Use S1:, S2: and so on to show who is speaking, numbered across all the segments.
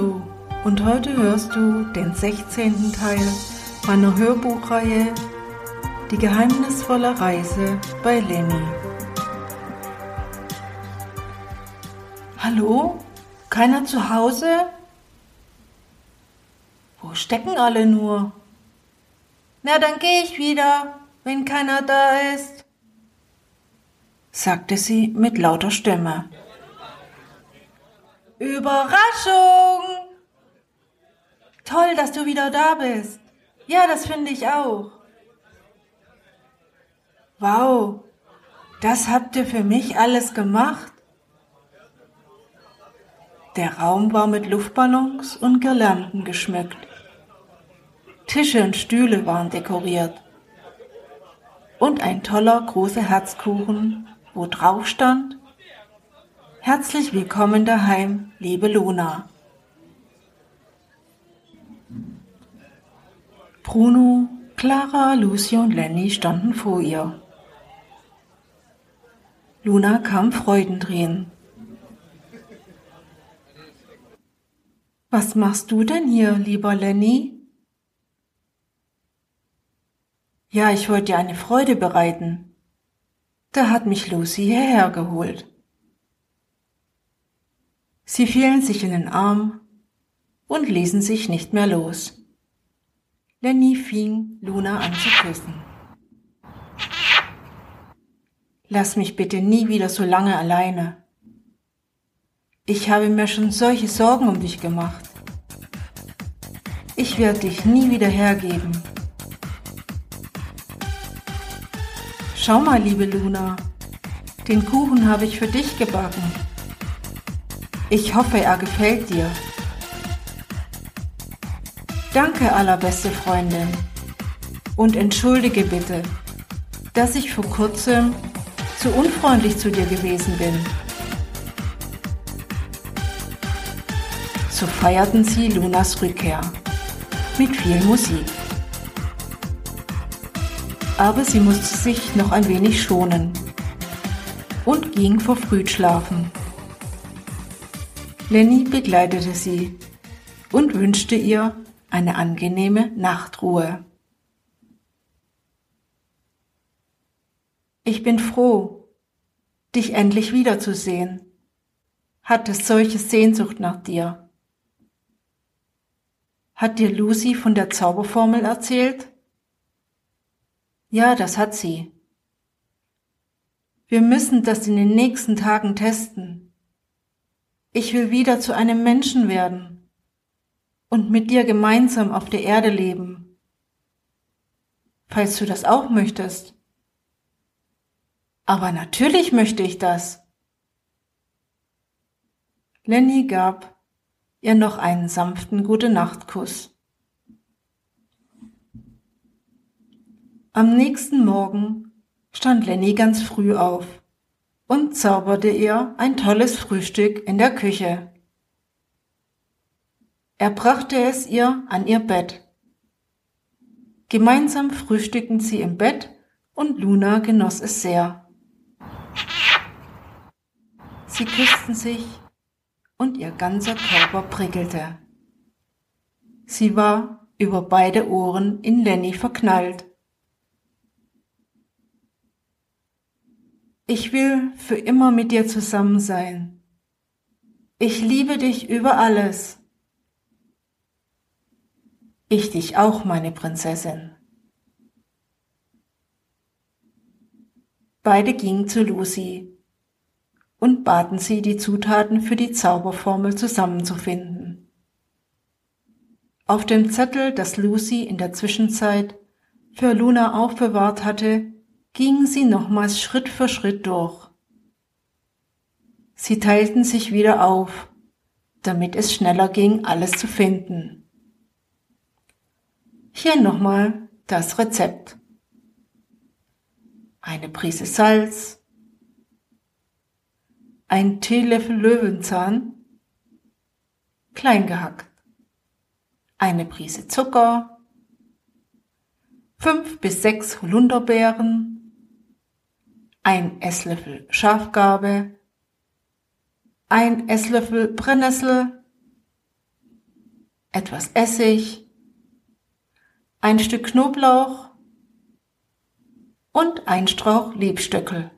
S1: Hallo und heute hörst du den 16. Teil meiner Hörbuchreihe Die geheimnisvolle Reise bei Lenny. Hallo? Keiner zu Hause? Wo stecken alle nur? Na, dann gehe ich wieder, wenn keiner da ist, sagte sie mit lauter Stimme. Überraschung! Toll, dass du wieder da bist. Ja, das finde ich auch. Wow, das habt ihr für mich alles gemacht? Der Raum war mit Luftballons und Girlanden geschmückt. Tische und Stühle waren dekoriert. Und ein toller großer Herzkuchen, wo drauf stand Herzlich willkommen daheim, liebe Luna. Bruno, Clara, Lucy und Lenny standen vor ihr. Luna kam Freudendrehen. Was machst du denn hier, lieber Lenny? Ja, ich wollte dir eine Freude bereiten. Da hat mich Lucy hierher geholt. Sie fielen sich in den Arm und ließen sich nicht mehr los. Lenny fing Luna an zu küssen. Lass mich bitte nie wieder so lange alleine. Ich habe mir schon solche Sorgen um dich gemacht. Ich werde dich nie wieder hergeben. Schau mal, liebe Luna, den Kuchen habe ich für dich gebacken. Ich hoffe, er gefällt dir. Danke, allerbeste Freundin. Und entschuldige bitte, dass ich vor kurzem zu unfreundlich zu dir gewesen bin. So feierten sie Lunas Rückkehr mit viel Musik. Aber sie musste sich noch ein wenig schonen und ging verfrüht schlafen. Lenny begleitete sie und wünschte ihr eine angenehme Nachtruhe. Ich bin froh, dich endlich wiederzusehen. Hatte solche Sehnsucht nach dir. Hat dir Lucy von der Zauberformel erzählt? Ja, das hat sie. Wir müssen das in den nächsten Tagen testen. Ich will wieder zu einem Menschen werden und mit dir gemeinsam auf der Erde leben. Falls du das auch möchtest. Aber natürlich möchte ich das. Lenny gab ihr noch einen sanften Gute-Nacht-Kuss. Am nächsten Morgen stand Lenny ganz früh auf und zauberte ihr ein tolles Frühstück in der Küche. Er brachte es ihr an ihr Bett. Gemeinsam frühstückten sie im Bett und Luna genoss es sehr. Sie küssten sich und ihr ganzer Körper prickelte. Sie war über beide Ohren in Lenny verknallt. Ich will für immer mit dir zusammen sein. Ich liebe dich über alles. Ich dich auch, meine Prinzessin. Beide gingen zu Lucy und baten sie, die Zutaten für die Zauberformel zusammenzufinden. Auf dem Zettel, das Lucy in der Zwischenzeit für Luna aufbewahrt hatte, gingen sie nochmals Schritt für Schritt durch. Sie teilten sich wieder auf, damit es schneller ging, alles zu finden. Hier nochmal das Rezept. Eine Prise Salz, ein Teelöffel Löwenzahn, klein gehackt, eine Prise Zucker, fünf bis sechs Holunderbeeren, ein Esslöffel Schafgarbe, ein Esslöffel Brennnessel, etwas Essig, ein Stück Knoblauch und ein Strauch Liebstöckel.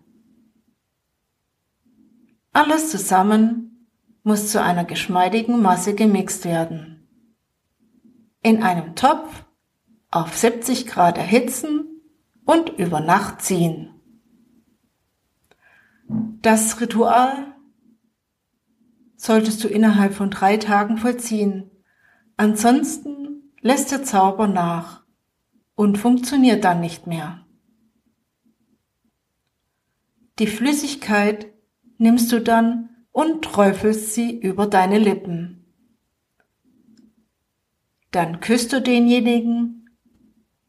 S1: Alles zusammen muss zu einer geschmeidigen Masse gemixt werden. In einem Topf auf 70 Grad erhitzen und über Nacht ziehen. Das Ritual solltest du innerhalb von drei Tagen vollziehen. Ansonsten lässt der Zauber nach und funktioniert dann nicht mehr. Die Flüssigkeit nimmst du dann und träufelst sie über deine Lippen. Dann küsst du denjenigen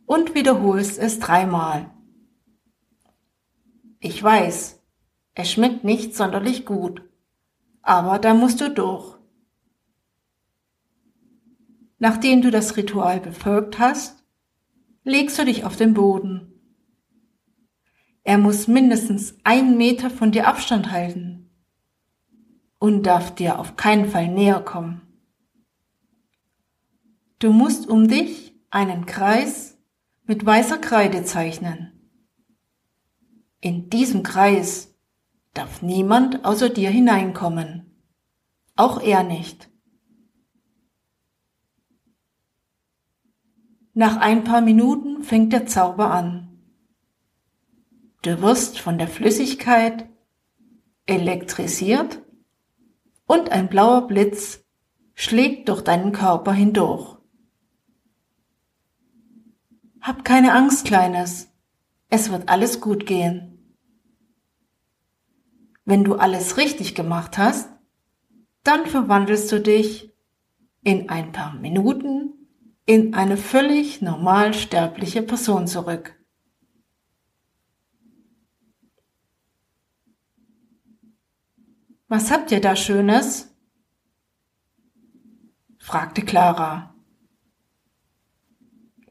S1: und wiederholst es dreimal. Ich weiß, es schmeckt nicht sonderlich gut, aber da musst du durch. Nachdem du das Ritual befolgt hast, legst du dich auf den Boden. Er muss mindestens einen Meter von dir Abstand halten und darf dir auf keinen Fall näher kommen. Du musst um dich einen Kreis mit weißer Kreide zeichnen. In diesem Kreis darf niemand außer dir hineinkommen, auch er nicht. Nach ein paar Minuten fängt der Zauber an. Du wirst von der Flüssigkeit elektrisiert und ein blauer Blitz schlägt durch deinen Körper hindurch. Hab keine Angst, Kleines. Es wird alles gut gehen. Wenn du alles richtig gemacht hast, dann verwandelst du dich in ein paar Minuten in eine völlig normal sterbliche Person zurück. Was habt ihr da Schönes? fragte Clara.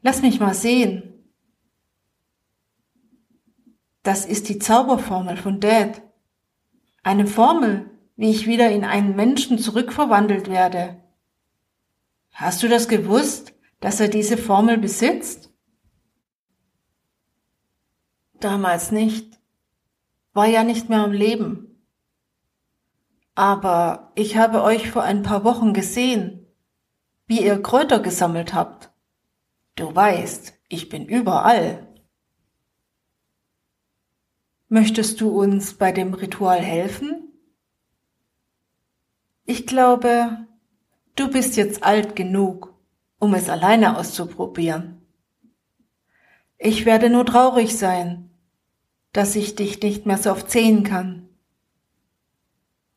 S1: Lass mich mal sehen. Das ist die Zauberformel von Dad. Eine Formel, wie ich wieder in einen Menschen zurückverwandelt werde. Hast du das gewusst, dass er diese Formel besitzt? Damals nicht. War ja nicht mehr am Leben. Aber ich habe euch vor ein paar Wochen gesehen, wie ihr Kräuter gesammelt habt. Du weißt, ich bin überall. Möchtest du uns bei dem Ritual helfen? Ich glaube, du bist jetzt alt genug, um es alleine auszuprobieren. Ich werde nur traurig sein, dass ich dich nicht mehr so oft sehen kann,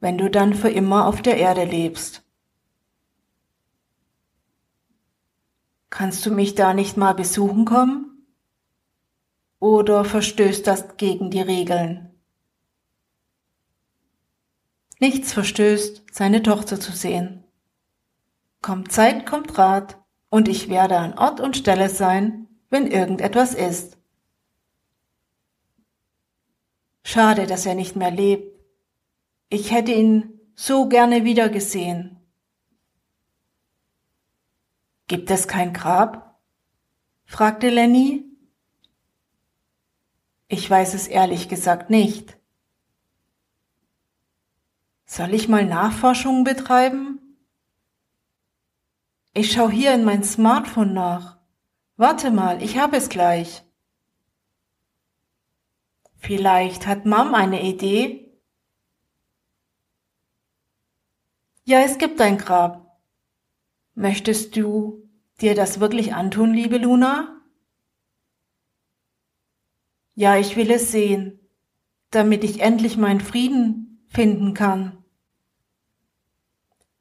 S1: wenn du dann für immer auf der Erde lebst. Kannst du mich da nicht mal besuchen kommen? Oder verstößt das gegen die Regeln? Nichts verstößt, seine Tochter zu sehen. Kommt Zeit, kommt Rat, und ich werde an Ort und Stelle sein, wenn irgendetwas ist. Schade, dass er nicht mehr lebt. Ich hätte ihn so gerne wiedergesehen. Gibt es kein Grab? fragte Lenny ich weiß es ehrlich gesagt nicht. Soll ich mal Nachforschungen betreiben? Ich schau hier in mein Smartphone nach. Warte mal, ich habe es gleich. Vielleicht hat Mom eine Idee? Ja, es gibt ein Grab. Möchtest du dir das wirklich antun, liebe Luna? Ja, ich will es sehen, damit ich endlich meinen Frieden finden kann.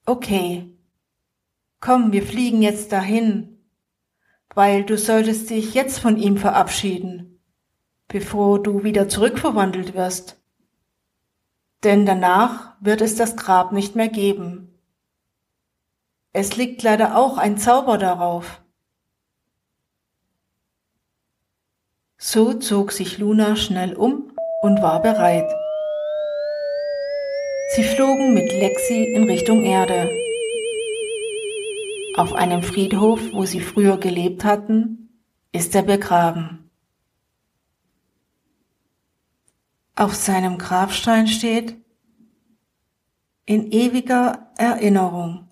S1: Okay, komm, wir fliegen jetzt dahin, weil du solltest dich jetzt von ihm verabschieden, bevor du wieder zurückverwandelt wirst. Denn danach wird es das Grab nicht mehr geben. Es liegt leider auch ein Zauber darauf. So zog sich Luna schnell um und war bereit. Sie flogen mit Lexi in Richtung Erde. Auf einem Friedhof, wo sie früher gelebt hatten, ist er begraben. Auf seinem Grabstein steht in ewiger Erinnerung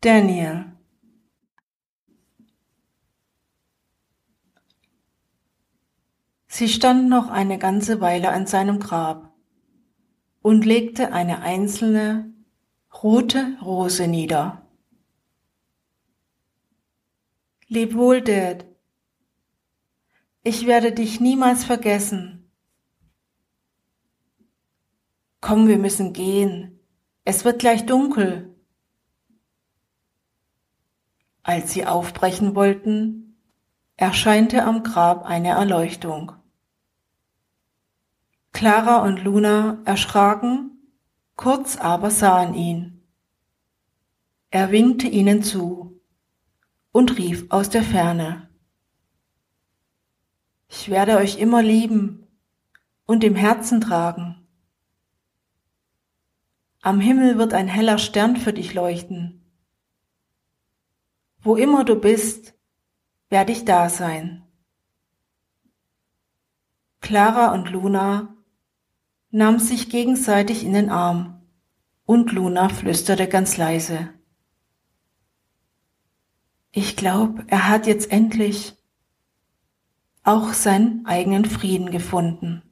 S1: Daniel. Sie stand noch eine ganze Weile an seinem Grab und legte eine einzelne rote Rose nieder. Leb wohl, Dad. Ich werde dich niemals vergessen. Komm, wir müssen gehen. Es wird gleich dunkel. Als sie aufbrechen wollten, erscheinte am Grab eine Erleuchtung. Clara und Luna erschraken, kurz aber sahen ihn. Er winkte ihnen zu und rief aus der Ferne. Ich werde euch immer lieben und im Herzen tragen. Am Himmel wird ein heller Stern für dich leuchten. Wo immer du bist, werde ich da sein. Clara und Luna nahm sich gegenseitig in den Arm und Luna flüsterte ganz leise. Ich glaube, er hat jetzt endlich auch seinen eigenen Frieden gefunden.